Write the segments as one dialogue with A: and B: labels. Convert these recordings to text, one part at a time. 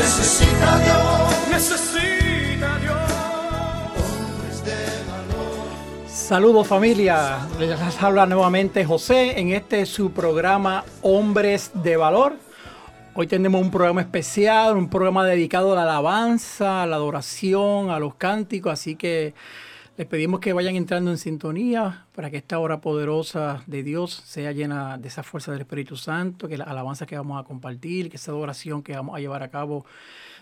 A: Necesita Dios, necesita Dios.
B: Saludos familia, les habla nuevamente José en este su programa Hombres de Valor. Hoy tenemos un programa especial, un programa dedicado a la alabanza, a la adoración, a los cánticos, así que les pedimos que vayan entrando en sintonía para que esta hora poderosa de Dios sea llena de esa fuerza del Espíritu Santo, que la alabanza que vamos a compartir, que esa adoración que vamos a llevar a cabo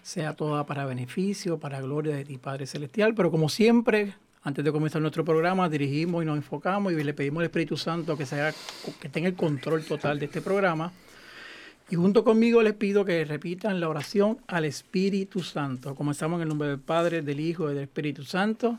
B: sea toda para beneficio, para gloria de ti, Padre Celestial. Pero como siempre, antes de comenzar nuestro programa, dirigimos y nos enfocamos y le pedimos al Espíritu Santo que, sea, que tenga el control total de este programa. Y junto conmigo les pido que repitan la oración al Espíritu Santo. Comenzamos en el nombre del Padre, del Hijo y del Espíritu Santo.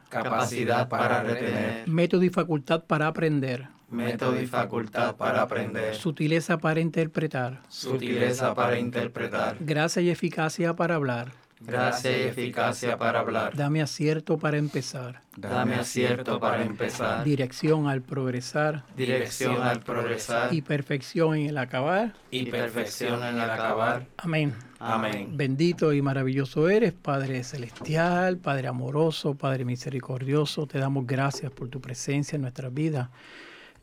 C: capacidad para retener,
B: método y facultad para aprender,
C: método y facultad para aprender,
B: sutileza para interpretar,
C: sutileza para interpretar,
B: gracia y eficacia para hablar,
C: gracia y eficacia para hablar.
B: Dame acierto para empezar.
C: Dame acierto para empezar.
B: Dirección al progresar.
C: Dirección al progresar.
B: Y perfección en el acabar.
C: Y perfección en el acabar.
B: Amén.
C: Amén.
B: Bendito y maravilloso eres, Padre celestial, Padre amoroso, Padre misericordioso. Te damos gracias por tu presencia en nuestra vida.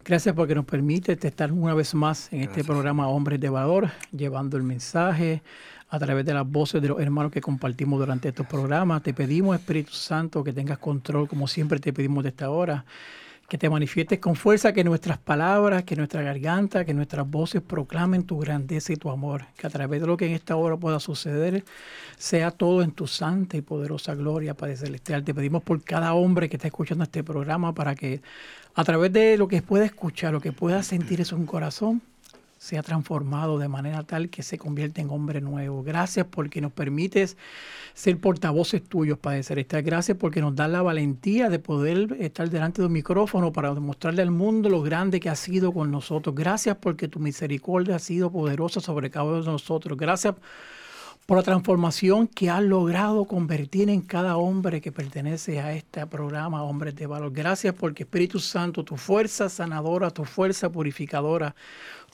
B: Gracias porque nos permite estar una vez más en este programa Hombres de Valor, llevando el mensaje a través de las voces de los hermanos que compartimos durante estos programas. Te pedimos, Espíritu Santo, que tengas control, como siempre te pedimos de esta hora, que te manifiestes con fuerza, que nuestras palabras, que nuestra garganta, que nuestras voces proclamen tu grandeza y tu amor, que a través de lo que en esta hora pueda suceder, sea todo en tu santa y poderosa gloria, Padre Celestial. Te pedimos por cada hombre que está escuchando este programa para que a través de lo que pueda escuchar, lo que pueda sentir en un corazón, sea transformado de manera tal que se convierta en hombre nuevo. Gracias porque nos permites ser portavoces tuyos, Padre Celestial. Gracias porque nos da la valentía de poder estar delante de un micrófono para demostrarle al mundo lo grande que ha sido con nosotros. Gracias porque tu misericordia ha sido poderosa sobre cada uno de nosotros. Gracias por la transformación que has logrado convertir en cada hombre que pertenece a este programa Hombres de Valor. Gracias porque Espíritu Santo, tu fuerza sanadora, tu fuerza purificadora,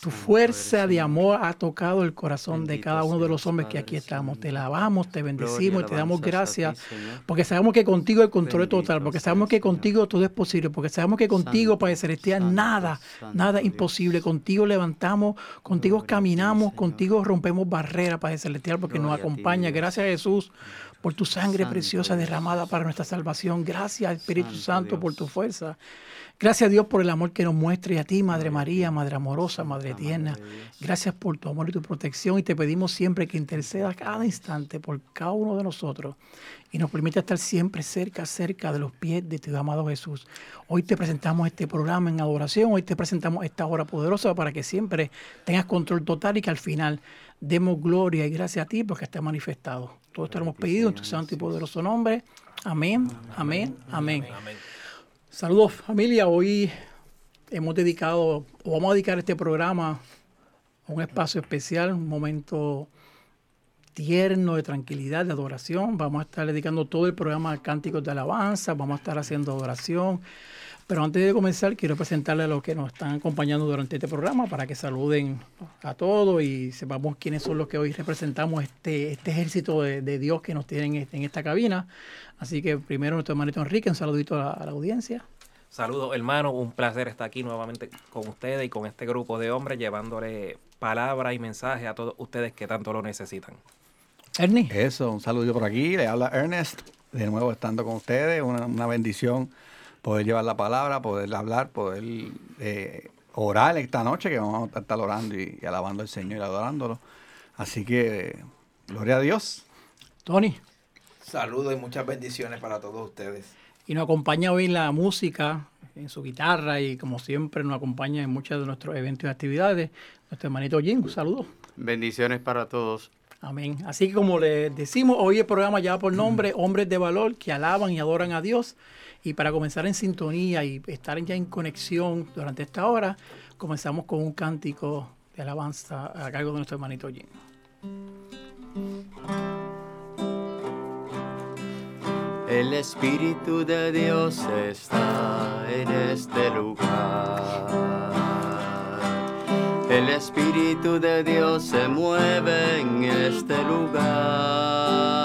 B: tu fuerza de amor ha tocado el corazón de cada uno de los hombres que aquí estamos. Te lavamos, te bendecimos y te damos gracias porque sabemos que contigo el control es total, porque sabemos que contigo todo es posible, porque sabemos que contigo, Padre Celestial, nada, nada imposible. Contigo levantamos, contigo caminamos, contigo rompemos barreras, Padre Celestial, porque nos acompaña. Gracias Jesús por tu sangre preciosa derramada para nuestra salvación. Gracias Espíritu Santo por tu fuerza. Gracias a Dios por el amor que nos muestra y a ti, Madre María, Madre amorosa, Madre tierna. Gracias por tu amor y tu protección y te pedimos siempre que interceda cada instante por cada uno de nosotros y nos permita estar siempre cerca, cerca de los pies de tu amado Jesús. Hoy te presentamos este programa en adoración, hoy te presentamos esta hora poderosa para que siempre tengas control total y que al final demos gloria y gracias a ti porque está manifestado. Todo esto lo hemos pedido en tu santo y poderoso nombre. Amén, amén, amén. amén. Saludos familia, hoy hemos dedicado o vamos a dedicar este programa a un espacio especial, un momento tierno de tranquilidad, de adoración. Vamos a estar dedicando todo el programa a cánticos de alabanza, vamos a estar haciendo adoración. Pero antes de comenzar, quiero presentarle a los que nos están acompañando durante este programa para que saluden a todos y sepamos quiénes son los que hoy representamos este, este ejército de, de Dios que nos tienen en esta cabina. Así que primero nuestro hermanito Enrique, un saludito a la, a la audiencia.
D: Saludos hermanos, un placer estar aquí nuevamente con ustedes y con este grupo de hombres llevándole palabra y mensaje a todos ustedes que tanto lo necesitan.
B: Ernie.
E: Eso, un saludo por aquí, le habla Ernest, de nuevo estando con ustedes, una, una bendición poder llevar la palabra, poder hablar, poder eh, orar esta noche, que vamos a estar orando y, y alabando al Señor y adorándolo. Así que, gloria a Dios.
B: Tony.
F: Saludos y muchas bendiciones para todos ustedes.
B: Y nos acompaña hoy en la música, en su guitarra y como siempre nos acompaña en muchos de nuestros eventos y actividades. Nuestro hermanito Jim, un saludo.
C: Bendiciones para todos.
B: Amén. Así que como les decimos, hoy el programa ya por nombre Hombres de Valor que alaban y adoran a Dios. Y para comenzar en sintonía y estar ya en conexión durante esta hora, comenzamos con un cántico de alabanza a cargo de nuestro hermanito Jim.
C: El Espíritu de Dios está en este lugar. El Espíritu de Dios se mueve en este lugar.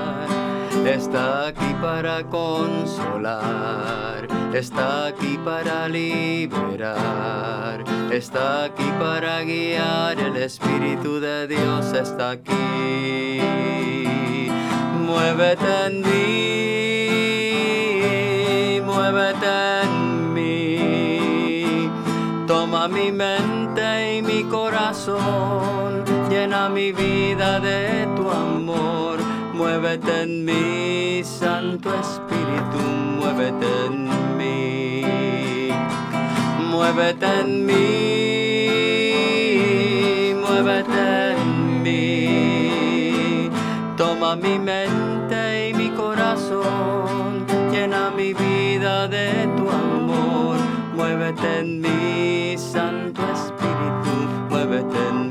C: Está aquí para consolar, está aquí para liberar, está aquí para guiar. El Espíritu de Dios está aquí. Muévete en mí, muévete en mí. Toma mi mente y mi corazón, llena mi vida de tu amor. Muévete en mí, Santo Espíritu, muévete en mí. Muévete en mí, muévete en mí. Toma mi mente y mi corazón, llena mi vida de tu amor. Muévete en mí, Santo Espíritu, muévete en mí.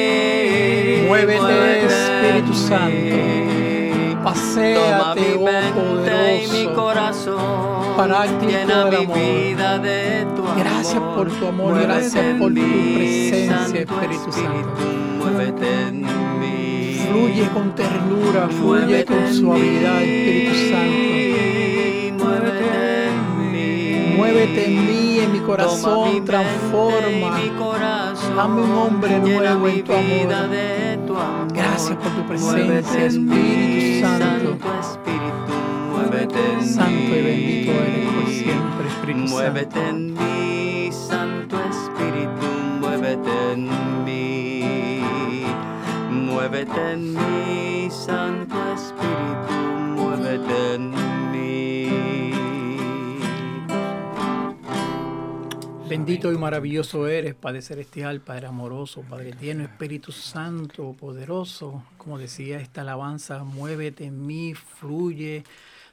B: Muévete, Espíritu Santo.
C: mi
B: oh
C: y mi
B: poderoso.
C: corazón.
B: Paráclito
C: Llena
B: del
C: mi
B: amor.
C: vida de tu amor.
B: Gracias por tu amor, gracias por tu presencia, Espíritu Santo.
C: Muévete en mí.
B: Fluye con ternura, fluye
C: Muévete
B: con suavidad, Espíritu Santo.
C: Muévete.
B: Muévete en mí, en mi
C: mi
B: corazón,
C: mente
B: transforma.
C: mi corazón.
B: Hazme un hombre nuevo
C: mi
B: en tu amor.
C: vida de tu amor.
B: Gracias por tu presencia, Espíritu Santo.
C: Espíritu,
B: Santo y bendito eres por siempre, Espíritu
C: Muévete
B: Santo.
C: en mí, Santo Espíritu, muévete en mí. Muévete en mí, Santo Espíritu,
B: Bendito y maravilloso eres, Padre Celestial, Padre amoroso, Padre tierno, Espíritu Santo, poderoso. Como decía esta alabanza, muévete en mí, fluye,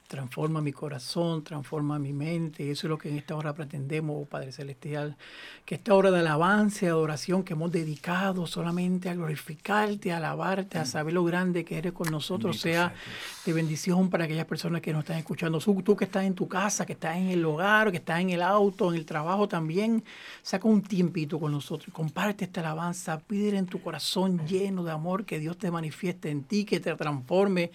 B: transforma mi corazón, transforma mi mente. Y eso es lo que en esta hora pretendemos, oh Padre Celestial. Que esta hora de alabanza y adoración que hemos dedicado solamente a glorificarte, a alabarte, a saber lo grande que eres con nosotros, sea de bendición para aquellas personas que nos están escuchando. Tú, tú que estás en tu casa, que estás en el hogar, que estás en el auto, en el trabajo también, saca un tiempito con nosotros. Comparte esta alabanza, pídele en tu corazón lleno de amor que Dios te manifieste en ti, que te transforme,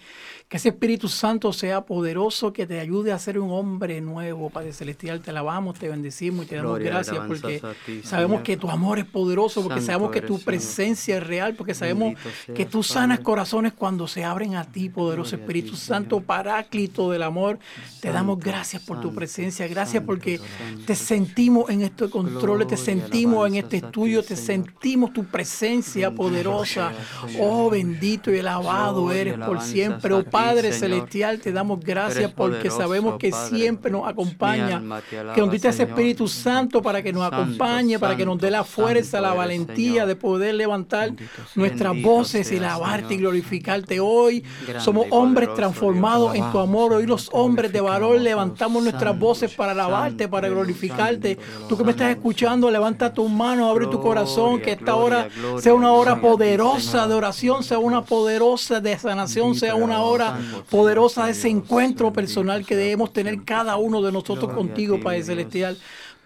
B: que ese Espíritu Santo sea poderoso, que te ayude a ser un hombre nuevo, Padre Celestial. Te alabamos, te bendecimos y te damos
C: Gloria
B: gracias porque
C: ti,
B: sabemos que tu amor es poderoso, porque
C: Santo
B: sabemos que tu
C: Señor.
B: presencia es real, porque sabemos
C: seas,
B: que tú sanas
C: Padre.
B: corazones cuando se abren a ti, poderoso
C: Gloria
B: Espíritu
C: ti,
B: Santo,
C: Señor.
B: paráclito del amor. Te damos gracias por tu presencia, gracias porque te sentimos en estos controles, te sentimos en este
C: ti,
B: estudio, te sentimos tu presencia
C: Bendito
B: poderosa.
C: seas.
B: Oh, bendito y alabado eres por siempre. Oh Padre. Celestial, te damos gracias Porque sabemos que
C: Padre.
B: siempre nos acompaña,
C: alaba,
B: que nos diste ese. Espíritu Santo para que nos
C: Santo,
B: acompañe, para que nos dé la fuerza, la
C: santo
B: valentía
C: Señor.
B: de poder levantar
E: Bendito
B: nuestras
C: Bendito
B: voces y
C: sea,
B: alabarte y glorificarte. Hoy
C: Grande
B: somos hombres
C: poderoso
B: transformados
E: Dios.
B: en tu amor. Hoy los hombres de valor levantamos nuestras voces para alabarte, para glorificarte. Tú que me estás escuchando, levanta tus manos, abre tu corazón, que esta hora sea una hora poderosa de oración, sea una poderosa de sanación, sea una hora poderosa de ese
E: Dios,
B: encuentro personal que debemos tener cada uno de nosotros contigo,
C: ti,
B: Padre. Celestial.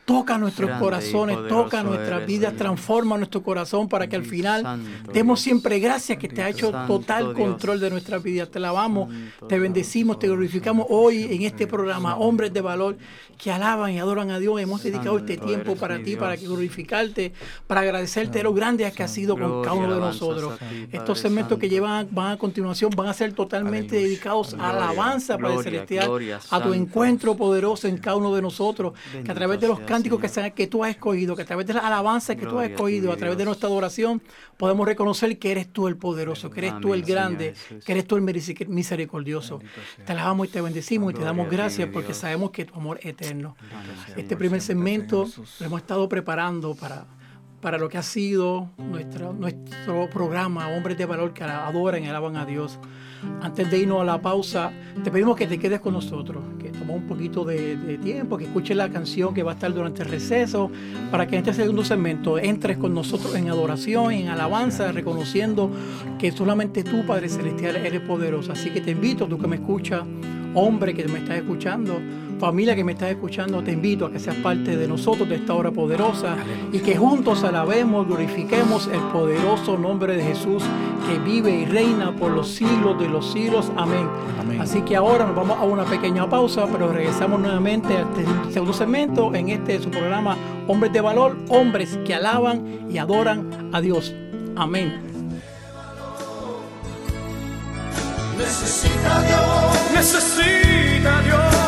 B: Toca nuestros
C: Grande
B: corazones, toca nuestras
C: eres,
B: vidas, transforma nuestro corazón para que al final
C: Santo
B: demos siempre gracias que te ha hecho
C: Santo
B: total
C: Dios.
B: control de nuestras vidas. Te alabamos,
C: Santo
B: te bendecimos, te glorificamos hoy en este programa, hombres de valor que alaban y adoran a Dios. Hemos dedicado este tiempo para ti, para que glorificarte, para agradecerte lo grande que has sido con cada uno de nosotros.
C: ti,
B: Estos segmentos que llevan van a continuación van a ser totalmente
E: Aleluya.
B: dedicados a alabanza, Padre Celestial,
C: gloria,
B: a tu encuentro poderoso en cada uno de nosotros, que a través de los
C: sea,
B: cánticos que, se- que tú has escogido, que a través de la alabanza que tú has
C: Gloria a ti,
B: escogido, a través de nuestra adoración, podemos reconocer que eres tú el poderoso, que eres tú el
C: Señor
B: grande, que eres tú el miseric- misericordioso. Te alabamos y te bendecimos y te damos
C: ti,
B: gracias porque sabemos que tu amor es eterno. Este primer segmento lo hemos estado preparando para, para lo que ha sido nuestro, nuestro programa Hombres de Valor que adoran y alaban a Dios. Antes de irnos a la pausa, te pedimos que te quedes con nosotros, que tomemos un poquito de, de tiempo, que escuches la canción que va a estar durante el receso, para que en este segundo segmento entres con nosotros en adoración, en alabanza, reconociendo que solamente tú, Padre Celestial, eres poderoso. Así que te invito, tú que me escuchas, hombre que me estás escuchando, familia que me estás escuchando, te invito a que seas parte de nosotros de esta hora poderosa y que juntos alabemos, glorifiquemos el poderoso nombre de Jesús que vive y reina por los siglos de los siglos. Amén.
E: Amén.
B: Así que ahora nos vamos a una pequeña pausa, pero regresamos nuevamente al te- segundo segmento en este su programa Hombres de Valor, hombres que alaban y adoran a Dios. Amén.
A: Necesita Dios, necesita Dios.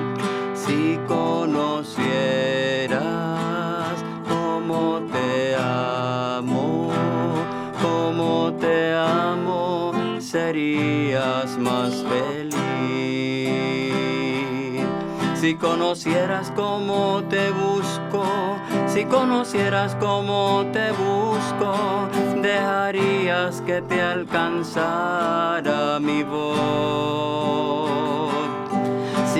C: Si conocieras cómo te amo, cómo te amo, serías más feliz. Si conocieras cómo te busco, si conocieras cómo te busco, dejarías que te alcanzara mi voz.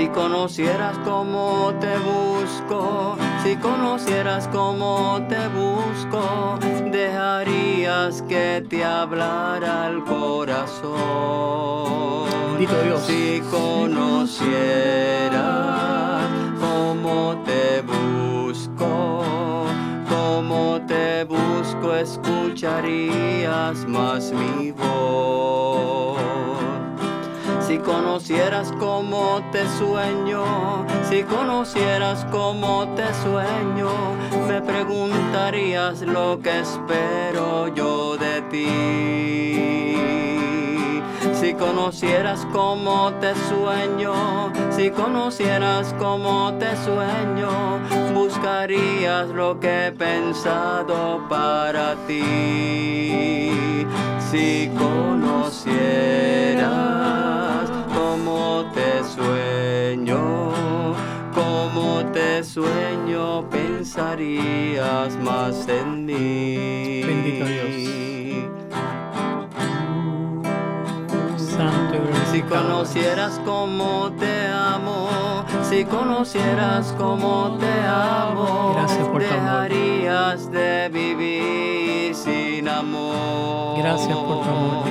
C: Si conocieras cómo te busco, si conocieras cómo te busco, dejarías que te hablara el corazón.
B: Dios.
C: Si conocieras cómo te busco, cómo te busco, escucharías más mi voz. Si conocieras cómo te sueño, si conocieras cómo te sueño, me preguntarías lo que espero yo de ti. Si conocieras cómo te sueño, si conocieras cómo te sueño, buscarías lo que he pensado para ti. Si conocieras sueño, cómo te sueño, pensarías más en mí.
B: Bendito Dios. Santo
C: Si conocieras cómo te amo, si conocieras cómo te amo,
B: Gracias por tu amor.
C: dejarías de vivir sin amor.
B: Gracias por tu amor.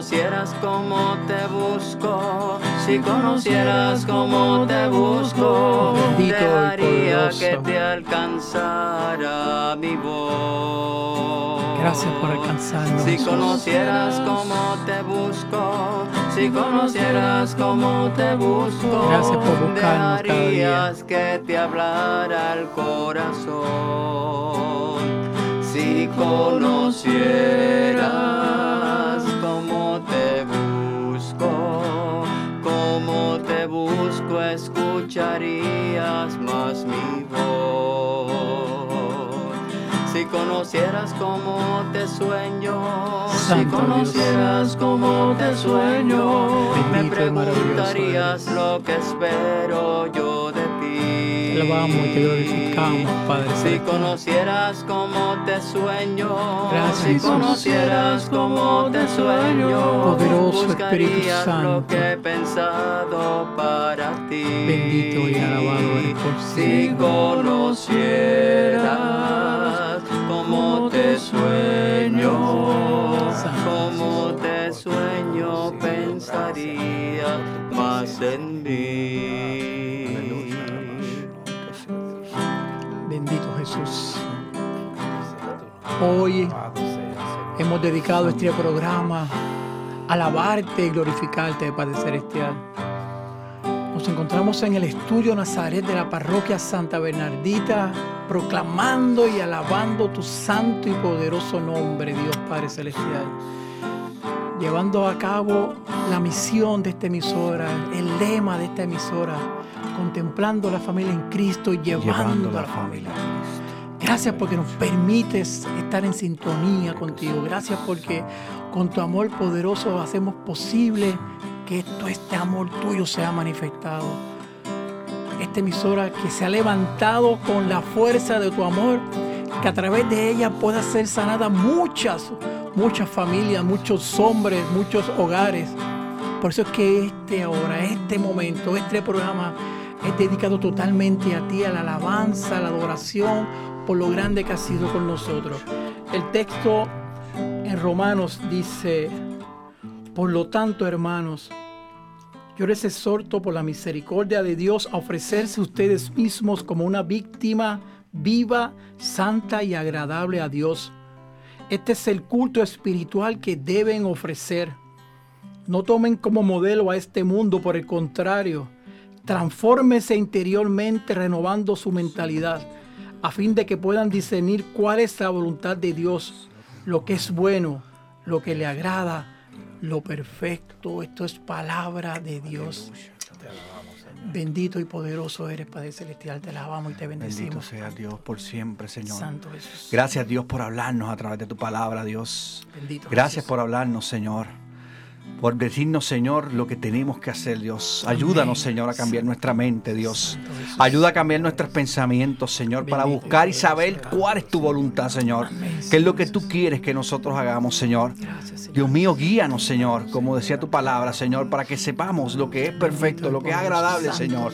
C: conocieras cómo te busco, si conocieras cómo te busco, dejaría que te alcanzara mi voz.
B: Gracias por alcanzarnos.
C: Si conocieras cómo te busco, si conocieras cómo te busco,
B: Gracias por buscarnos
C: dejarías que te hablara el corazón. Si conocieras busco, escucharías más mi voz. Si conocieras cómo te sueño, si conocieras cómo te sueño, me
B: Bendito
C: preguntarías lo que espero yo
B: alabamos y te glorificamos, Padre
C: Si conocieras cómo te sueño,
B: Gracias,
C: si conocieras cómo te sueño,
B: Poderoso Espíritu Santo.
C: lo que he pensado para ti.
B: Bendito y alabado eres por
C: Si conocieras cómo te sueño,
B: hemos dedicado este programa a alabarte y glorificarte, Padre Celestial. Nos encontramos en el estudio Nazaret de la parroquia Santa Bernardita, proclamando y alabando tu santo y poderoso nombre, Dios Padre Celestial. Llevando a cabo la misión de esta emisora, el lema de esta emisora, contemplando la familia en Cristo y llevando, a la familia. Gracias porque nos permites estar en sintonía contigo. Gracias porque con tu amor poderoso hacemos posible que esto, este amor tuyo sea manifestado. Esta emisora que se ha levantado con la fuerza de tu amor, que a través de ella pueda ser sanada muchas, muchas familias, muchos hombres, muchos hogares. Por eso es que este ahora, este momento, este programa es dedicado totalmente a ti, a la alabanza, a la adoración, por lo grande que has sido con nosotros. El texto en Romanos dice, por lo tanto, hermanos, Yo les exhorto por la misericordia de Dios a ofrecerse ustedes mismos como una víctima viva, santa y agradable a Dios. Este es el culto espiritual que deben ofrecer. No tomen como modelo a este mundo, por el contrario, transfórmese interiormente renovando su mentalidad a fin de que puedan discernir cuál es la voluntad de Dios, lo que es bueno, lo que le agrada, lo perfecto. Esto es palabra de Dios. Bendito y poderoso eres, Padre Celestial. Te alabamos y te
E: Bendito
B: bendecimos.
E: sea Dios por siempre, Señor.
B: Santo Jesús.
E: Gracias Dios por hablarnos a través de tu palabra, Dios.
B: Bendito
E: Gracias
B: Jesús.
E: por hablarnos, Señor. Por decirnos, Señor, lo que tenemos que hacer, Dios. Ayúdanos, Señor, a cambiar nuestra mente, Dios. Ayuda a cambiar nuestros pensamientos, Señor, para buscar y saber cuál es tu voluntad, Señor. ¿Qué es lo que tú quieres que nosotros hagamos, Señor? Dios mío, guíanos, Señor, como decía tu palabra, Señor, para que sepamos lo que es perfecto, lo que es agradable, Señor,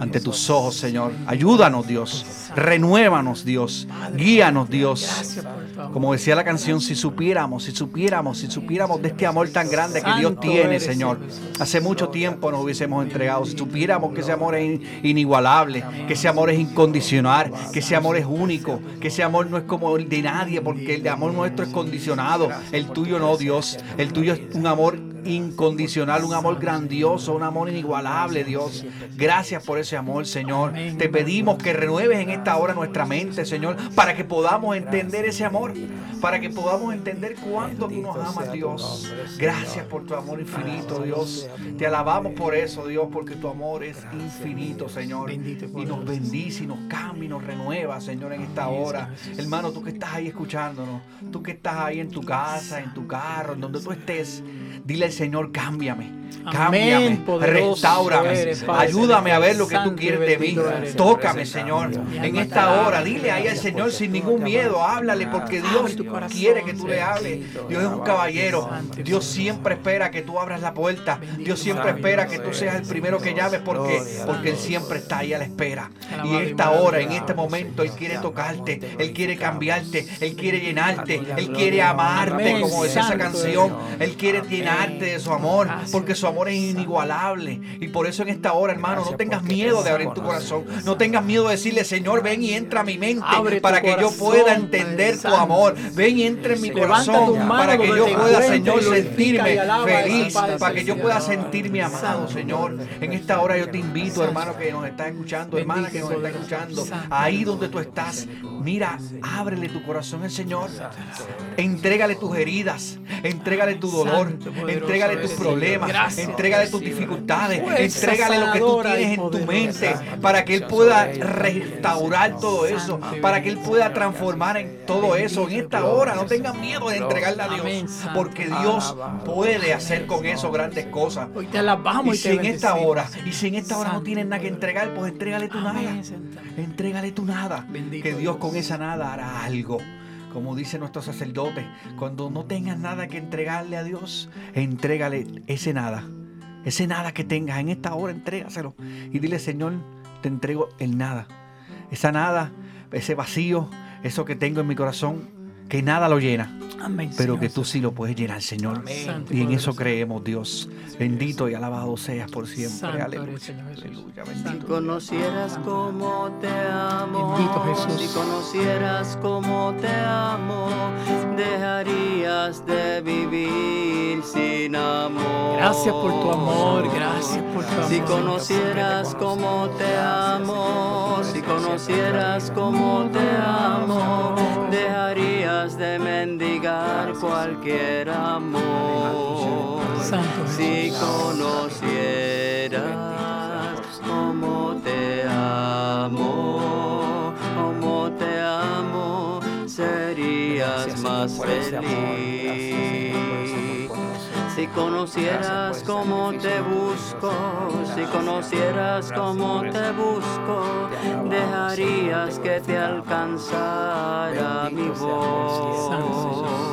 E: ante tus ojos, Señor. Ayúdanos, Dios. Renuévanos, Dios. Guíanos, Dios. Como decía la canción, si supiéramos, si supiéramos, si supiéramos de este amor tan grande que Dios tiene, Señor. Hace mucho tiempo nos hubiésemos entregado. Si supiéramos que ese amor es in- inigualable, que ese amor es incondicional, que ese amor es único, que ese amor no es como el de nadie, porque el de amor nuestro es condicionado. El tuyo no, Dios. El tuyo es un amor incondicional, un amor grandioso, un amor inigualable, Dios. Gracias por ese amor, Señor. Te pedimos que renueves en esta hora nuestra mente, Señor, para que podamos entender ese amor, para que podamos entender cuánto tú nos amas, Dios. Gracias por tu amor infinito, Dios. Te alabamos por eso, Dios, porque tu amor es infinito, Señor.
B: Y
E: nos bendice y nos cambia y nos renueva, Señor, en esta hora. Hermano, tú que estás ahí escuchándonos, tú que estás ahí en tu casa, en tu carro, en donde tú estés, dile al Señor, cámbiame. Cámbiame, restaurame,
B: eres, Padre
E: ayúdame a ver lo que tú quieres de mí. Tócame, Señor, en esta hora. Dile ahí al Señor sin ningún miedo, háblale, porque Dios quiere que tú le hables. Dios es un caballero. Dios siempre espera que tú abras la puerta. Dios siempre espera que tú seas el primero que llames porque, porque Él siempre está ahí a la espera. Y en esta hora, en este momento, Él quiere tocarte, Él quiere cambiarte, Él quiere llenarte, Él quiere amarte, como decía esa canción. Él quiere llenarte de su amor, porque su amor es inigualable. Y por eso en esta hora, hermano, no tengas miedo de abrir tu corazón. No tengas miedo de decirle, Señor, ven y entra a mi mente para que yo pueda entender tu amor. Ven y entra en mi corazón para que yo pueda, Señor, sentirme feliz, para que yo pueda sentirme amado. Señor. En esta hora yo te invito, hermano, que nos está escuchando, hermana que nos está escuchando, ahí donde tú estás, mira, ábrele tu corazón al Señor. Entrégale tus heridas, entrégale tu dolor,
B: poderoso
E: entrégale tus problemas,
B: Gracias.
E: entregale tus dificultades,
B: Fuerza
E: entrégale lo que tú tienes en tu mente para que Él pueda restaurar todo eso, para que Él pueda transformar en todo eso. En esta hora no tengan miedo de entregarle a Dios, porque Dios puede hacer con eso grandes cosas. Y si en esta hora, y si en esta hora no tienes nada que entregar, pues entrégale tu nada. Entrégale tu nada. Que Dios. con esa nada hará algo. Como dice nuestro sacerdote, cuando no tengas nada que entregarle a Dios, entrégale ese nada. Ese nada que tengas en esta hora, entrégaselo. Y dile, Señor, te entrego el nada. Esa nada, ese vacío, eso que tengo en mi corazón, que nada lo llena,
B: Amén,
E: pero
B: Señor.
E: que tú sí lo puedes llenar, Señor.
B: Santo
E: Y en eso creemos, Dios. Bendito y alabado seas por siempre.
B: Santo eres,
E: Aleluya.
B: Señor.
E: Aleluya.
C: Si conocieras cómo te amo,
B: Bendito Jesús.
C: si conocieras cómo te amo, dejarías de vivir sin amor.
B: Gracias por tu amor, gracias por tu amor.
C: Si conocieras cómo te amo, si conocieras cómo te amo, dejarías de mendigar cualquier amor. Si conocieras cómo te amo, cómo te amo, serías más feliz. Si conocieras cómo te busco, si conocieras cómo te busco, dejarías que te alcanzara mi voz.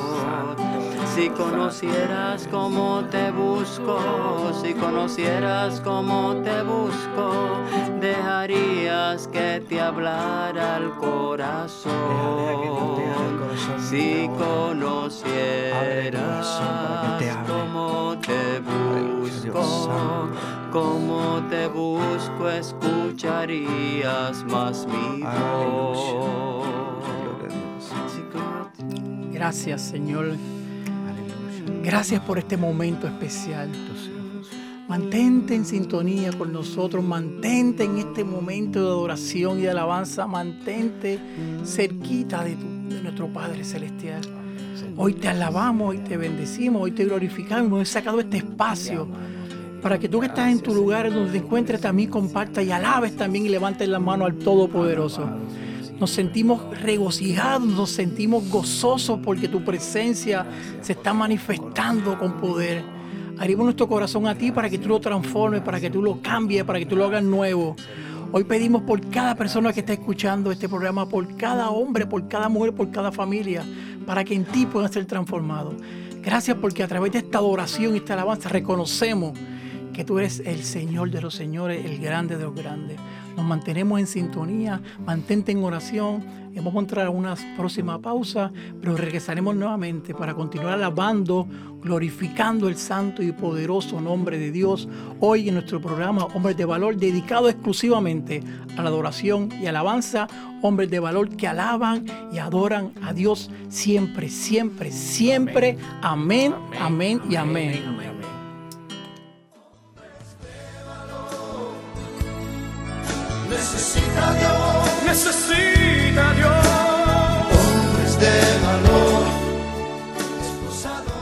C: Si conocieras cómo te busco, si conocieras cómo te busco, dejarías que te hablara el corazón. Si conocieras cómo te busco, como te busco escucharías más mi voz.
B: Gracias, Señor. Gracias por este momento especial. Mantente en sintonía con nosotros, mantente en este momento de adoración y de alabanza, mantente cerquita de, tu- de nuestro Padre Celestial. Hoy te alabamos, hoy te bendecimos, hoy te glorificamos, hemos sacado este espacio para que tú que estás en tu lugar donde te encuentres también compartas y alabes también y levantes la mano al Todopoderoso. Nos sentimos regocijados, nos sentimos gozosos porque tu presencia se está manifestando con poder. Abrimos nuestro corazón a ti para que tú lo transformes, para que tú lo cambies, para que tú lo hagas nuevo. Hoy pedimos por cada persona que está escuchando este programa, por cada hombre, por cada mujer, por cada familia, para que en ti puedan ser transformados. Gracias porque a través de esta adoración y esta alabanza reconocemos que tú eres el Señor de los señores, el grande de los grandes. Nos mantenemos en sintonía, mantente en oración. Vamos a entrar a una próxima pausa, pero regresaremos nuevamente para continuar alabando, glorificando el santo y poderoso nombre de Dios. Hoy en nuestro programa Hombres de Valor, dedicado exclusivamente a la adoración y alabanza. Hombres de valor que alaban y adoran a Dios siempre, siempre, siempre. Amén, amén, y amén.
A: Necesita Dios, necesita Dios. Hombres de valor, esposados.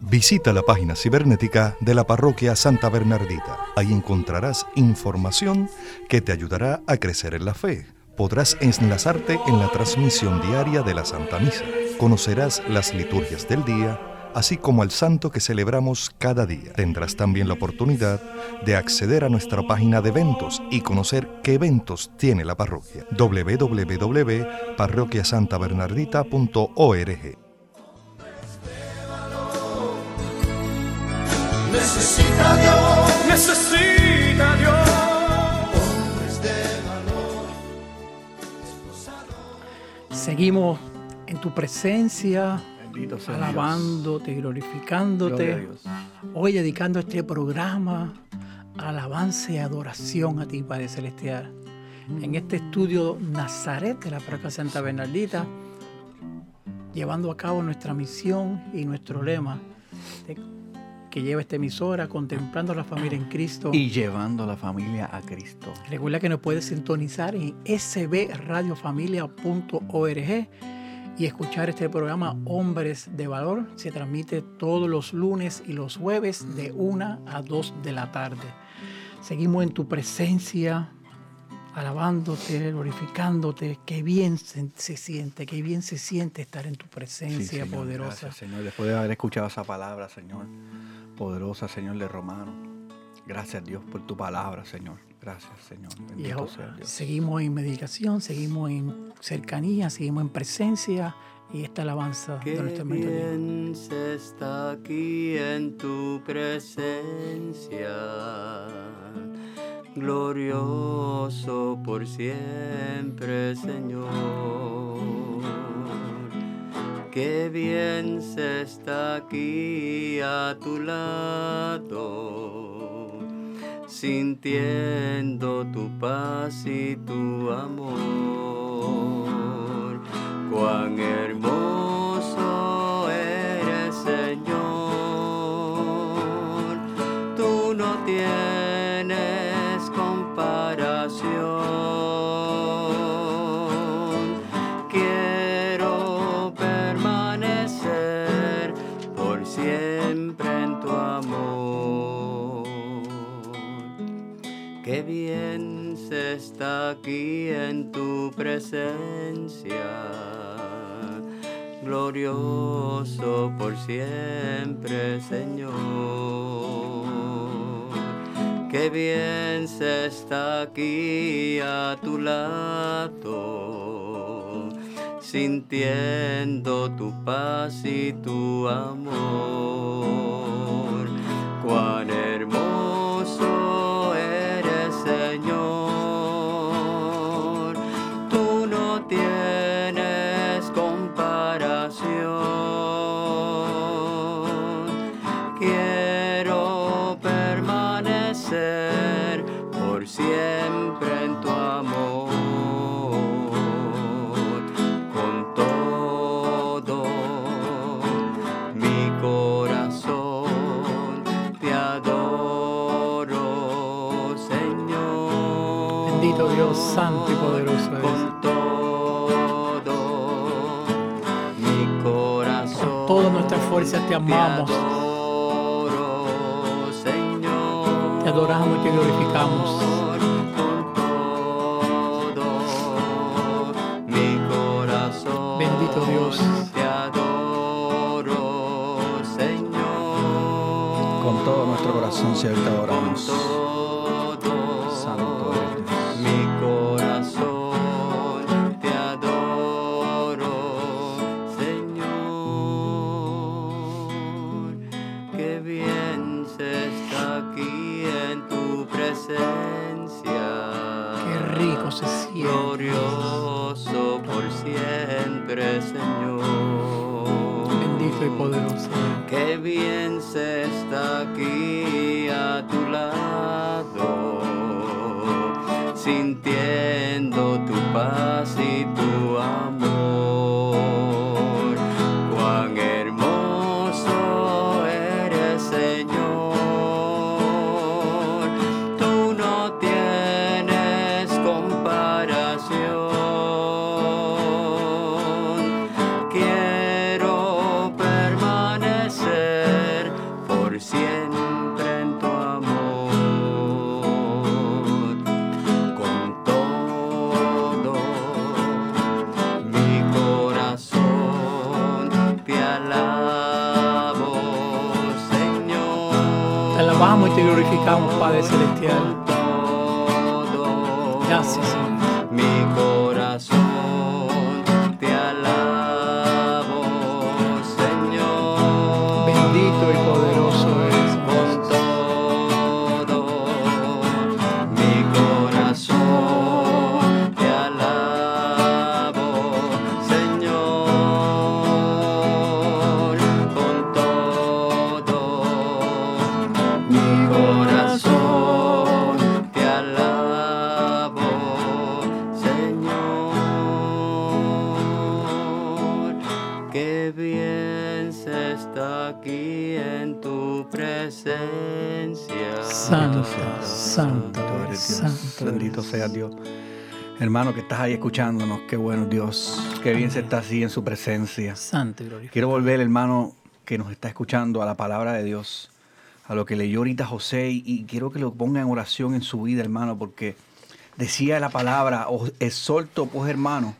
G: Visita la página cibernética de la parroquia Santa Bernardita. Ahí encontrarás información que te ayudará a crecer en la fe. Podrás enlazarte en la transmisión diaria de la Santa Misa. Conocerás las liturgias del día, así como el santo que celebramos cada día. Tendrás también la oportunidad de acceder a nuestra página de eventos y conocer qué eventos tiene la parroquia. www.parroquiasantabernardita.org
A: Necesita Dios, necesita Dios. Hombres de valor,
B: Seguimos en tu presencia,
E: Bendito sea
B: alabándote,
E: a
B: glorificándote.
E: Dios.
B: Hoy dedicando este programa a alabanza y adoración a ti, Padre Celestial. En este estudio Nazaret de la Parroquia Santa Bernardita, llevando a cabo nuestra misión y nuestro lema de- que lleva esta emisora, contemplando a la familia en Cristo.
E: Y llevando a la familia a Cristo.
B: Recuerda que nos puedes sintonizar en sbradiofamilia.org y escuchar este programa Hombres de Valor. Se transmite todos los lunes y los jueves de 1 a 2 de la tarde. Seguimos en tu presencia, alabándote, glorificándote. Qué bien se, se siente, qué bien se siente estar en tu
E: Sí,
B: presencia
E: Señor,
B: poderosa.
E: Gracias, Señor, después de haber escuchado esa palabra, Señor, poderosa, Señor de Romano. Gracias, Dios, por tu palabra, Señor. Gracias, Señor.
B: Y
E: Bendito
B: ahora
E: sea Dios.
B: seguimos en medicación, seguimos en cercanía, seguimos en presencia y esta alabanza de
C: Qué
B: nuestro hermano Dios.
C: bien se está aquí en tu presencia, glorioso por siempre, Señor. Qué bien se está aquí a tu lado, sintiendo tu paz y tu amor. Cuán hermoso aquí en tu presencia, glorioso por siempre, Señor. Qué bien se está aquí a tu lado, sintiendo tu paz y tu amor. Fuerzas te amamos,
B: Te
C: adoramos y te glorificamos.
B: Todo mi corazón.
C: Bendito Dios.
E: Con todo nuestro corazón, Señor, te adoramos.
C: Glorificamos, Padre Celestial. Gracias, Bendito
E: sea Dios. Hermano que estás ahí escuchándonos, qué bueno Dios. Qué bien se está así en su presencia.
C: Santo y glorificado.
E: Quiero volver, hermano, que nos está escuchando a la palabra de Dios, a lo que leyó ahorita José, y, y quiero que lo ponga en oración en su vida, hermano, porque decía la palabra, os exhorto, pues, hermano,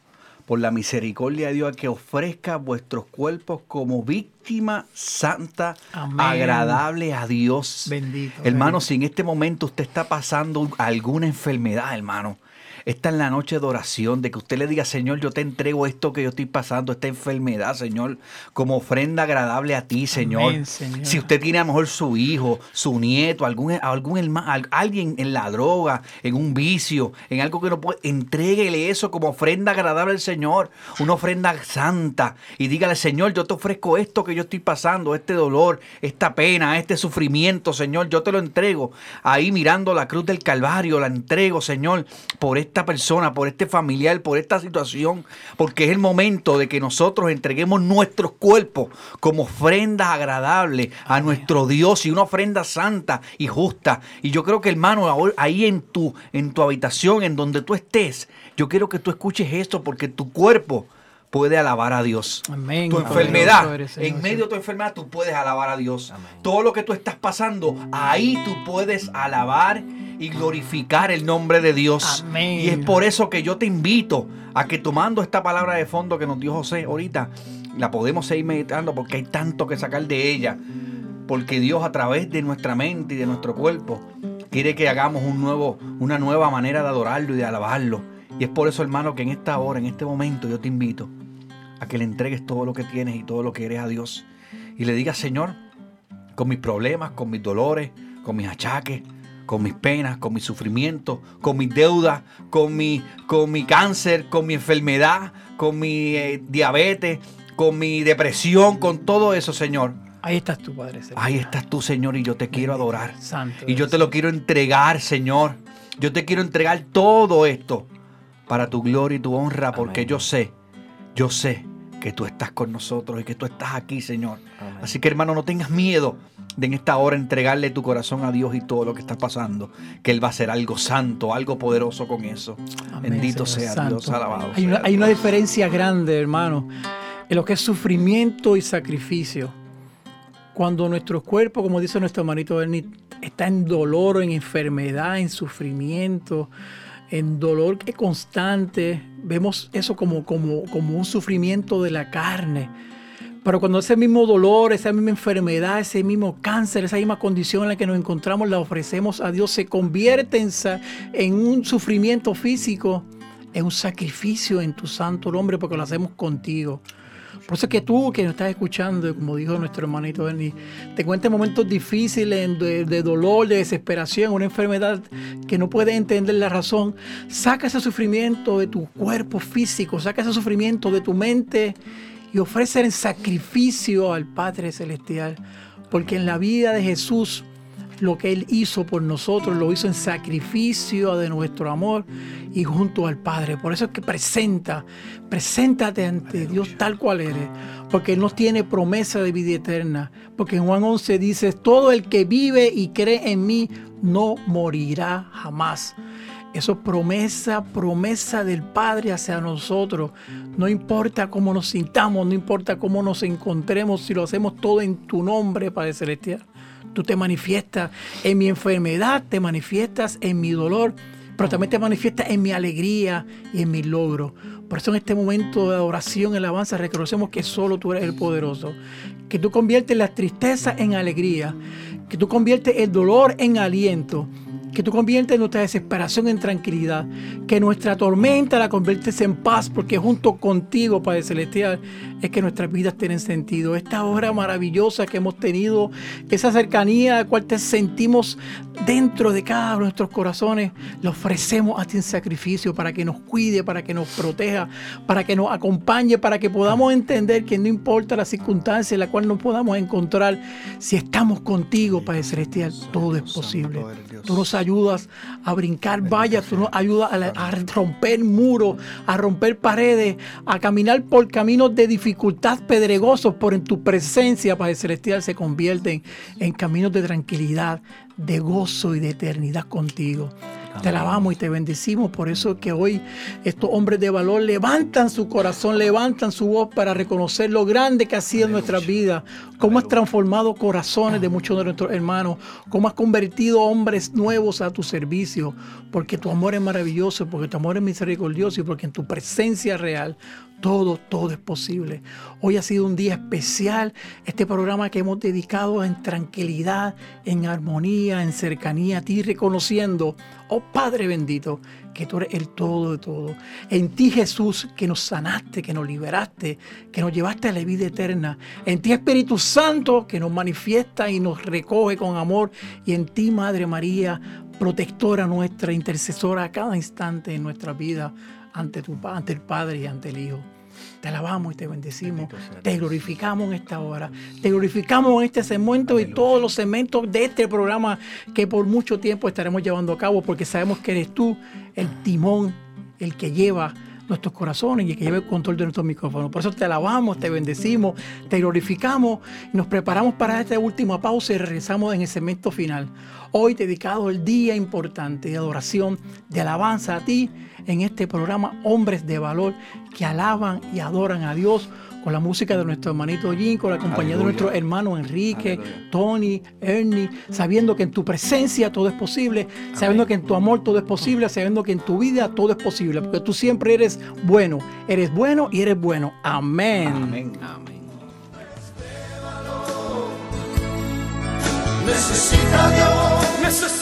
E: por la misericordia de Dios, a que ofrezca vuestros cuerpos como víctima santa,
C: Amén.
E: agradable a Dios.
C: Bendito.
E: Hermano, si en este momento usted está pasando alguna enfermedad, hermano, esta es la noche de oración, de que usted le diga, Señor, yo te entrego esto que yo estoy pasando, esta enfermedad, Señor, como ofrenda agradable a ti, Señor.
C: Amén, Señor.
E: Si usted tiene a lo mejor su hijo, su nieto, algún, algún herma- al- alguien en la droga, en un vicio, en algo que no puede, entréguele eso como ofrenda agradable al Señor, una ofrenda santa, y dígale, Señor, yo te ofrezco esto que yo estoy pasando, este dolor, esta pena, este sufrimiento, Señor, yo te lo entrego. Ahí mirando la cruz del Calvario, la entrego, Señor, por esta persona, por este familiar, por esta situación, porque es el momento de que nosotros entreguemos nuestros cuerpos como ofrendas agradables a nuestro Dios y una ofrenda santa y justa. Y yo creo que, hermano, ahí en tu, en tu habitación, en donde tú estés, yo quiero que tú escuches esto porque tu cuerpo puede alabar a Dios.
C: Amén.
E: Tu enfermedad, en medio de tu enfermedad, tú puedes alabar a Dios. Todo lo que tú estás pasando, ahí tú puedes alabar y glorificar el nombre de Dios.
C: Amén.
E: Y es por eso que yo te invito a que tomando esta palabra de fondo que nos dio José ahorita, la podemos seguir meditando porque hay tanto que sacar de ella. Porque Dios a través de nuestra mente y de nuestro cuerpo quiere que hagamos un nuevo, una nueva manera de adorarlo y de alabarlo. Y es por eso, hermano, que en esta hora, en este momento, yo te invito a que le entregues todo lo que tienes y todo lo que eres a Dios. Y le digas, Señor, con mis problemas, con mis dolores, con mis achaques, con mis penas, con mis sufrimientos, con mis deudas, con mi, con mi cáncer, con mi enfermedad, con mi eh, diabetes, con mi depresión, con todo eso, Señor.
C: Ahí estás tú, Padre Celestial.
E: Ahí estás tú, Señor, y yo te quiero adorar.
C: Santo.
E: Y yo te lo quiero entregar, Señor. Yo te quiero entregar todo esto para tu gloria y tu honra, porque
H: Amén.
E: yo sé, yo sé que tú estás con nosotros y que tú estás aquí, Señor.
H: Amén.
E: Así que, hermano, no tengas miedo de en esta hora entregarle tu corazón a Dios y todo lo que está pasando, que Él va a hacer algo santo, algo poderoso con eso.
C: Amén,
E: Bendito
C: Señor
E: sea Dios, alabado.
C: Hay una, hay una diferencia grande, hermano,
B: en lo que es sufrimiento y sacrificio. Cuando nuestro cuerpo, como dice nuestro hermanito Bernie, está en dolor, en enfermedad, en sufrimiento, en dolor constante, vemos eso como, como, como un sufrimiento de la carne. Pero cuando ese mismo dolor, esa misma enfermedad, ese mismo cáncer, esa misma condición en la que nos encontramos, la ofrecemos a Dios, se convierte en, en un sufrimiento físico, en un sacrificio en tu santo nombre, porque lo hacemos contigo. Por eso es que tú que nos estás escuchando, como dijo nuestro hermanito Bernie, te encuentras momentos difíciles de, de, dolor, de desesperación, una enfermedad que no puedes entender la razón. Saca ese sufrimiento de tu cuerpo físico, saca ese sufrimiento de tu mente y ofrece el sacrificio al Padre Celestial. Porque en la vida de Jesús lo que Él hizo por nosotros, lo hizo en sacrificio de nuestro amor y junto al Padre. Por eso es que presenta, preséntate ante Dios tal cual eres, porque Él nos tiene promesa de vida eterna. Porque en Juan 11 dice, todo el que vive y cree en mí no morirá jamás. Eso es promesa, promesa del Padre hacia nosotros. No importa cómo nos sintamos, no importa cómo nos encontremos, si lo hacemos todo en tu nombre, Padre Celestial. Tú te manifiestas en mi enfermedad, te manifiestas en mi dolor, pero también te manifiestas en mi alegría y en mi logro. Por eso en este momento de adoración, alabanza, reconocemos que solo tú eres el poderoso. Que tú conviertes la tristeza en alegría. Que tú conviertes el dolor en aliento que tú conviertes nuestra desesperación en tranquilidad, que nuestra tormenta la conviertes en paz, porque junto contigo, Padre Celestial, es que nuestras vidas tienen sentido. Esta hora maravillosa que hemos tenido, esa cercanía a la cual te sentimos dentro de cada uno de nuestros corazones, la ofrecemos a ti en sacrificio para que nos cuide, para que nos proteja, para que nos acompañe, para que podamos entender que no importa la circunstancia en la cual nos podamos encontrar, si estamos contigo, Padre Celestial, todo es posible. Tú nos ayudas a brincar vallas, tú nos ayudas a, a romper muros, a romper paredes, a caminar por caminos de dificultad pedregosos, por en tu presencia, Padre Celestial, se convierten en caminos de tranquilidad, de gozo y de eternidad contigo. Te alabamos y te bendecimos. Por eso que hoy estos hombres de valor levantan su corazón, levantan su voz para reconocer lo grande que ha sido en nuestras vidas, cómo has transformado corazones de muchos de nuestros hermanos, cómo has convertido hombres nuevos a tu servicio, porque tu amor es maravilloso, porque tu amor es misericordioso y porque en tu presencia real todo, todo es posible. Hoy ha sido un día especial, este programa que hemos dedicado en tranquilidad, en armonía, en cercanía a ti, reconociendo, oh Padre bendito, que tú eres el todo de todo. En ti Jesús, que nos sanaste, que nos liberaste, que nos llevaste a la vida eterna. En ti Espíritu Santo, que nos manifiesta y nos recoge con amor. Y en ti Madre María, protectora nuestra, intercesora a cada instante en nuestra vida ante, tu, ante el Padre y ante el Hijo. Te alabamos y te bendecimos. Te glorificamos en esta hora. Te glorificamos en este segmento y todos los segmentos de este programa que por mucho tiempo estaremos llevando a cabo porque sabemos que eres tú el timón, el que lleva nuestros corazones y que lleva el control de nuestros micrófonos. Por eso te alabamos, te bendecimos, te glorificamos y nos preparamos para esta última pausa y regresamos en el segmento final. Hoy dedicado el día importante de adoración, de alabanza a ti en este programa Hombres de Valor que alaban y adoran a Dios con la música de nuestro hermanito Jim, con la compañía de nuestro hermano Enrique, Tony, Ernie, sabiendo que en tu presencia todo es posible, sabiendo que en tu amor todo es posible, sabiendo que en tu vida todo es posible, porque tú siempre eres bueno, eres bueno y eres bueno. Amén.
F: Amén. Amén.
A: Necesita Dios, necesita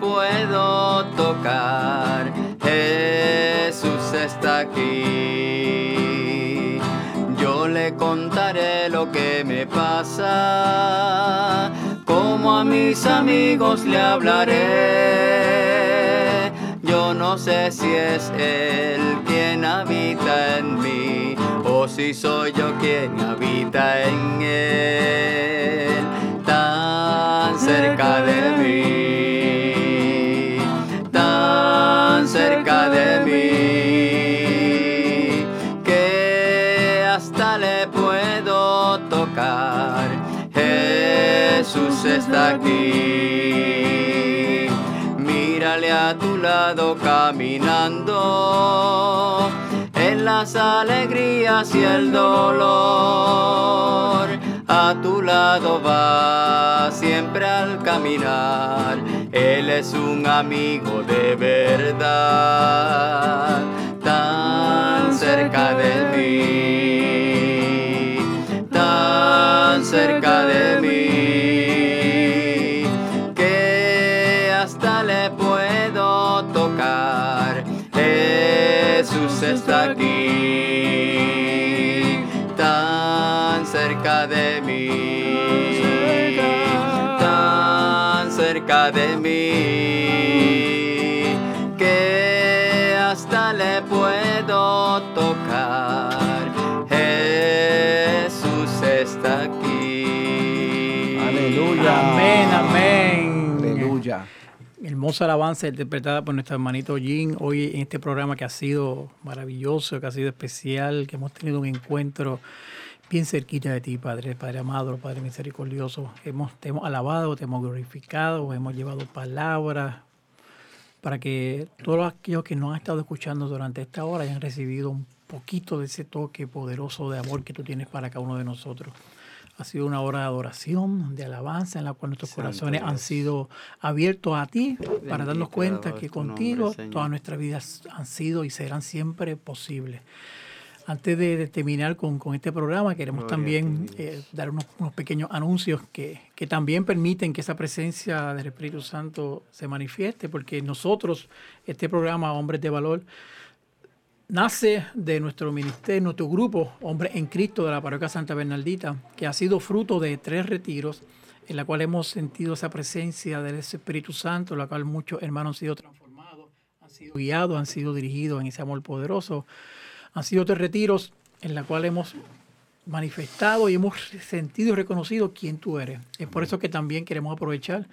C: Puedo tocar. Jesús está aquí. Yo le contaré lo que me pasa, como a mis amigos le hablaré. Yo no sé si es Él quien habita en mí o si soy yo quien habita en Él. Tan cerca de mí, cerca de mí, que hasta le puedo tocar. Jesús está aquí. Mírale a tu lado caminando en las alegrías y el dolor. A tu lado va siempre al caminar. Él es un amigo de verdad, tan cerca de mí, tan cerca de mí, de mí, que hasta le puedo tocar. Jesús está aquí.
E: Aleluya.
B: Amén, amén.
E: Aleluya.
B: Hermosa alabanza interpretada por nuestro hermanito Jim hoy en este programa que ha sido maravilloso, que ha sido especial, que hemos tenido un encuentro bien cerquita de ti, Padre, Padre amado, Padre misericordioso. Hemos, te hemos alabado, te hemos glorificado, hemos llevado palabras para que todos aquellos que nos han estado escuchando durante esta hora hayan recibido un poquito de ese toque poderoso de amor que tú tienes para cada uno de nosotros. Ha sido una hora de adoración, de alabanza, en la cual nuestros
C: Santo
B: corazones han sido abiertos a ti para darnos cuenta que
C: nombre,
B: contigo todas nuestras vidas han sido y serán siempre posibles. Antes de, de terminar con, con este programa, queremos
C: Gloria
B: también eh, dar unos, unos pequeños anuncios que, que también permiten que esa presencia del Espíritu Santo se manifieste, porque nosotros, este programa Hombres de Valor, nace de nuestro ministerio, nuestro grupo Hombres en Cristo de la Parroquia Santa Bernardita, que ha sido fruto de tres retiros en la cual hemos sentido esa presencia del Espíritu Santo, en la cual muchos hermanos han sido transformados, han sido guiados, han sido dirigidos en ese amor poderoso. Han sido tres retiros en la cual hemos manifestado y hemos sentido y reconocido quién tú eres. Es por eso que también queremos aprovechar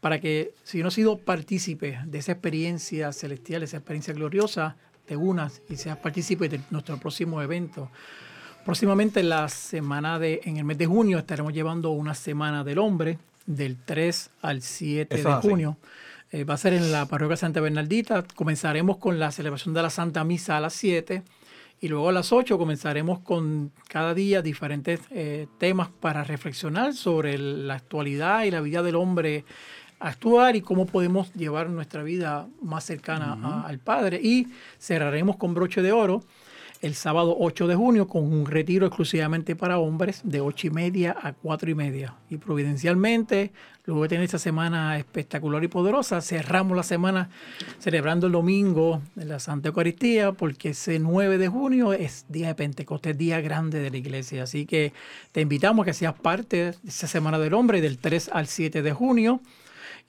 B: para que si no has sido partícipe de esa experiencia celestial, esa experiencia gloriosa, te unas y seas partícipe de nuestro próximo evento. Próximamente en la semana de, en el mes de junio estaremos llevando una semana del hombre del 3 al 7
E: Eso
B: de junio. Eh, va a ser en la parroquia Santa Bernardita. Comenzaremos con la celebración de la Santa Misa a las 7 y luego a las 8 comenzaremos con cada día diferentes eh, temas para reflexionar sobre la actualidad y la vida del hombre actuar y cómo podemos llevar nuestra vida más cercana a- al Padre. Y cerraremos con broche de oro el sábado 8 de junio con un retiro exclusivamente para hombres de 8 y media a 4 y media. Y providencialmente, luego de tener esta semana espectacular y poderosa, cerramos la semana celebrando el domingo de la Santa Eucaristía, porque ese 9 de junio es día de Pentecostés, día grande de la iglesia. Así que te invitamos a que seas parte de esa semana del hombre del 3 al 7 de junio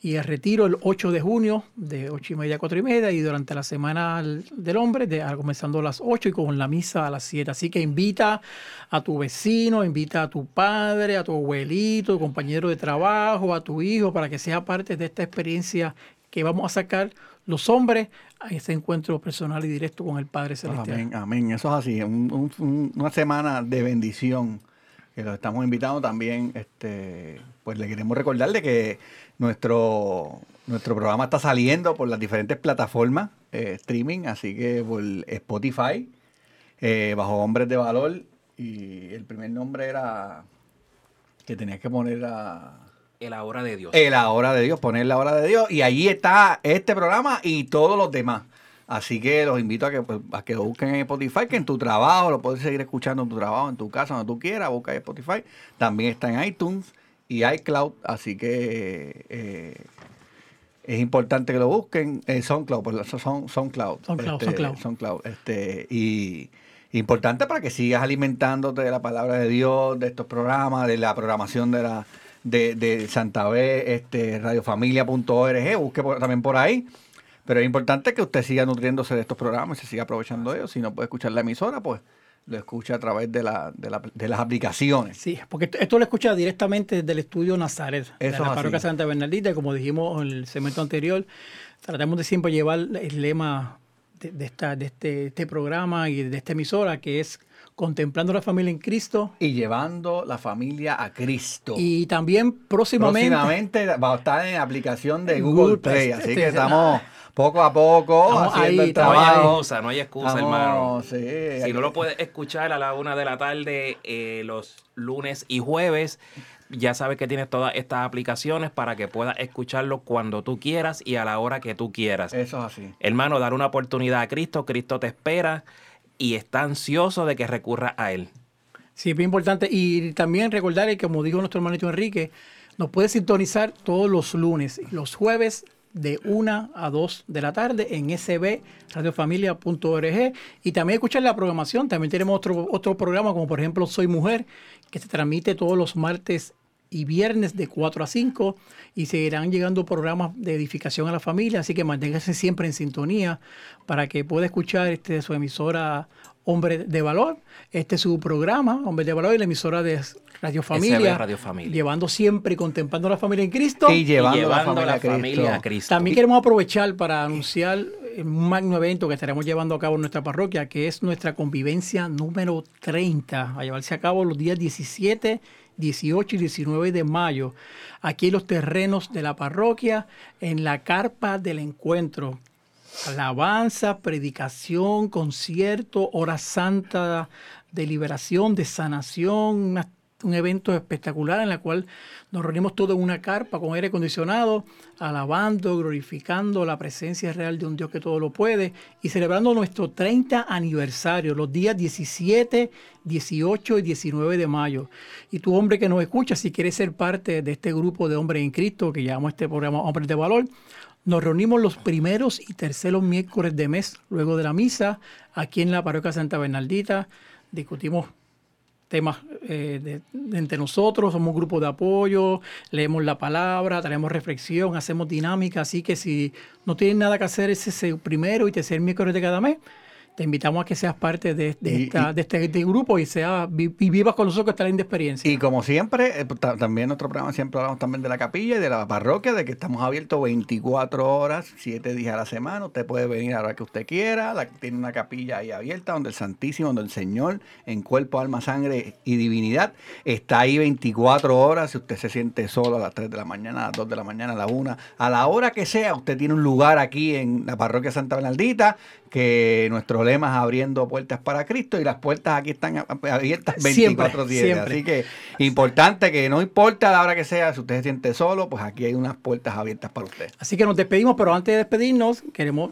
B: y el retiro el 8 de junio de 8 y media a 4 y media y durante la semana del hombre de, comenzando a las 8 y con la misa a las 7. Así que invita a tu vecino, invita a tu padre, a tu abuelito, compañero de trabajo, a tu hijo para que sea parte de esta experiencia que vamos a sacar los hombres a ese encuentro personal y directo con el Padre Celestial.
E: Amén, amén. Eso es así, una semana de bendición que los estamos invitando también. Este, pues le queremos recordar de que nuestro, nuestro programa está saliendo por las diferentes plataformas eh, streaming, así que por Spotify, eh, bajo Hombres de Valor, y el primer nombre era que tenías que poner a...
D: El Ahora de Dios.
E: El Ahora de Dios, poner la Hora de Dios, y allí está este programa y todos los demás. Así que los invito a que, pues, a que lo busquen en Spotify, que en tu trabajo, lo puedes seguir escuchando en tu trabajo, en tu casa, donde tú quieras, busca en Spotify. También está en iTunes y iCloud, así que eh, es importante que lo busquen. Eh, SoundCloud, pues, son, SoundCloud.
B: SoundCloud,
E: este, SoundCloud. Este, y importante para que sigas alimentándote de la palabra de Dios, de estos programas, de la programación de la de, de Santa B, este, radiofamilia.org, busque también por ahí. Pero es importante que usted siga nutriéndose de estos programas y se siga aprovechando de ellos. Si no puede escuchar la emisora, pues lo escucha a través de, la, de, la, de las aplicaciones.
B: Sí, porque esto lo escucha directamente desde el estudio Nazaret,
E: Eso
B: de la parroquia. Santa Bernardita, como dijimos en el segmento anterior, tratamos de siempre llevar el lema de, de esta, de este, este programa y de esta emisora, que es contemplando la familia en Cristo.
E: Y llevando la familia a Cristo.
B: Y también próximamente...
E: Próximamente va a estar en aplicación de Google,
B: Google
E: Play,
B: Play,
E: así que
B: este,
E: estamos poco a poco
B: Estamos
E: haciendo
B: ahí,
E: el
D: No hay
E: trabajo.
D: excusa, no hay excusa,
E: Estamos,
D: hermano.
E: sí,
D: Si no lo puedes escuchar a la una de la tarde eh, los lunes y jueves, ya sabes que tienes todas estas aplicaciones para que puedas escucharlo cuando tú quieras y a la hora que tú quieras.
E: Eso es así.
D: Hermano, dar una oportunidad a Cristo, Cristo te espera y está ansioso de que recurra a Él.
B: Sí, es bien importante. Y también recordar, como dijo nuestro hermanito Enrique, nos puede sintonizar todos los lunes los jueves de 1 a 2 de la tarde en sbradiofamilia.org y también escuchar la programación. También tenemos otro, otro programa como por ejemplo Soy Mujer, que se transmite todos los martes y viernes de 4 a 5 y seguirán llegando programas de edificación a la familia, así que manténgase siempre en sintonía para que pueda escuchar este, su emisora Hombre de Valor, este es su programa Hombre de Valor y la emisora de Radio Familia,
D: Radio Familia.
B: llevando siempre y contemplando a la familia en Cristo.
E: Y llevando,
D: y llevando
E: la familia, a Cristo.
B: También queremos aprovechar para anunciar un magno evento que estaremos llevando a cabo en nuestra parroquia, que es nuestra convivencia número 30, a llevarse a cabo los días 17, 18 y 19 de mayo, aquí en los terrenos de la parroquia, en la carpa del encuentro. Alabanza, predicación, concierto, hora santa de liberación, de sanación, una- un evento espectacular en el cual nos reunimos todos en una carpa con aire acondicionado, alabando, glorificando la presencia real de un Dios que todo lo puede y celebrando nuestro 30 aniversario, los días 17, 18 y 19 de mayo. Y tu hombre que nos escucha, si quieres ser parte de este grupo de hombres en Cristo que llamamos este programa Hombres de Valor, nos reunimos los primeros y terceros miércoles de mes, luego de la misa, aquí en la parroquia Santa Bernardita. Discutimos temas eh, de, entre nosotros, somos un grupo de apoyo, leemos la palabra, traemos reflexión, hacemos dinámica, así que si no tienes nada que hacer ese primero y tercer miércoles de cada mes, te invitamos a que seas parte de, de
E: Y-
B: esta-
E: y-
B: de este, de este grupo y, sea, vi- y vivas con nosotros esta linda experiencia.
E: Y como siempre, eh, ta- también en nuestro programa siempre hablamos también de la capilla y de la parroquia, de que estamos abiertos 24 horas, 7 días a la semana. Usted puede venir a la hora que usted quiera. La- tiene una capilla ahí abierta donde el Santísimo, donde el Señor, en cuerpo, alma, sangre y divinidad, está ahí 24 horas. Si usted se siente solo a las 3 de la mañana, a las 2 de la mañana, a la 1, a la hora que sea, usted tiene un lugar aquí en la parroquia Santa Bernardita que nuestros problemas abriendo puertas para Cristo y las puertas aquí están abiertas
B: Siempre,
E: 24-7.
B: siempre.
E: Así que importante que no importa la hora que sea, si usted se siente solo, pues aquí hay unas puertas abiertas para usted.
B: Así que nos despedimos, pero antes de despedirnos, queremos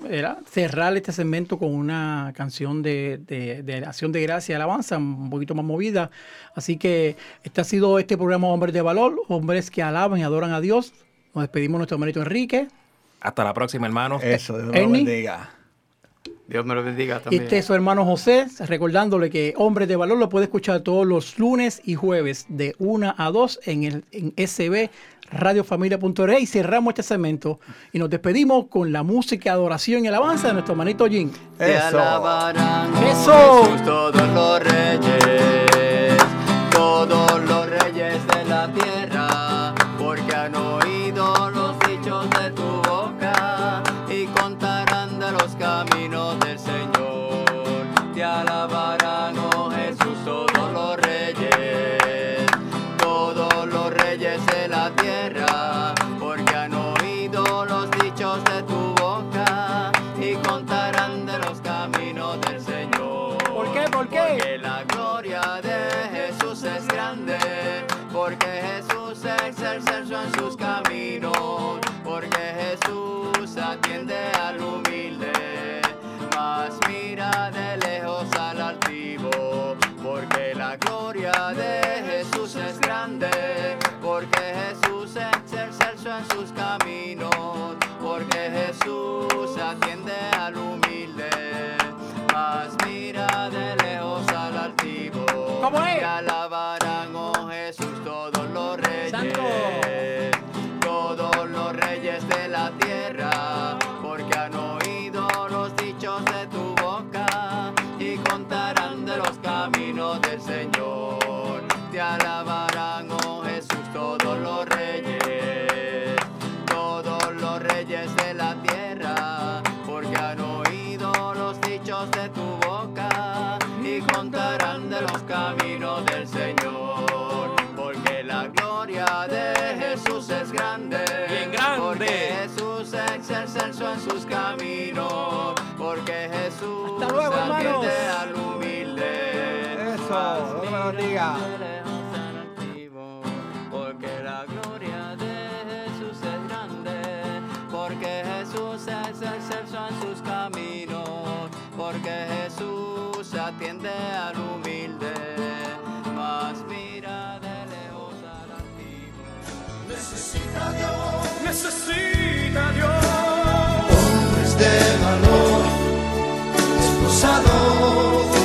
B: cerrar este segmento con una canción de, de- de acción de gracia y alabanza, un poquito más movida. Así que este ha sido este programa Hombres de Valor, hombres que alaban y adoran a Dios. Nos despedimos de nuestro hermanito Enrique.
D: Hasta la próxima, hermano.
E: Eso, Dios lo bendiga.
C: Dios me lo bendiga
B: Y
C: también.
B: este es su hermano José, recordándole que Hombres de Valor lo puede escuchar todos los lunes y jueves de 1 a 2 en el en SB radiofamilia.org y cerramos este segmento y nos despedimos con la música, adoración y alabanza de nuestro hermanito Jim.
C: Te
E: Eso.
C: alabarán, oh
B: Eso.
C: Jesús, todos los reyes, todos los reyes de la tierra, la grande,
D: Bien grande.
C: porque Jesús es excelso en sus caminos, porque Jesús
B: Hasta luego, hermanos.
C: al humilde.
E: Eso, Dios me lo bendiga.
C: necesita Dios. Hombres de valor, esposados.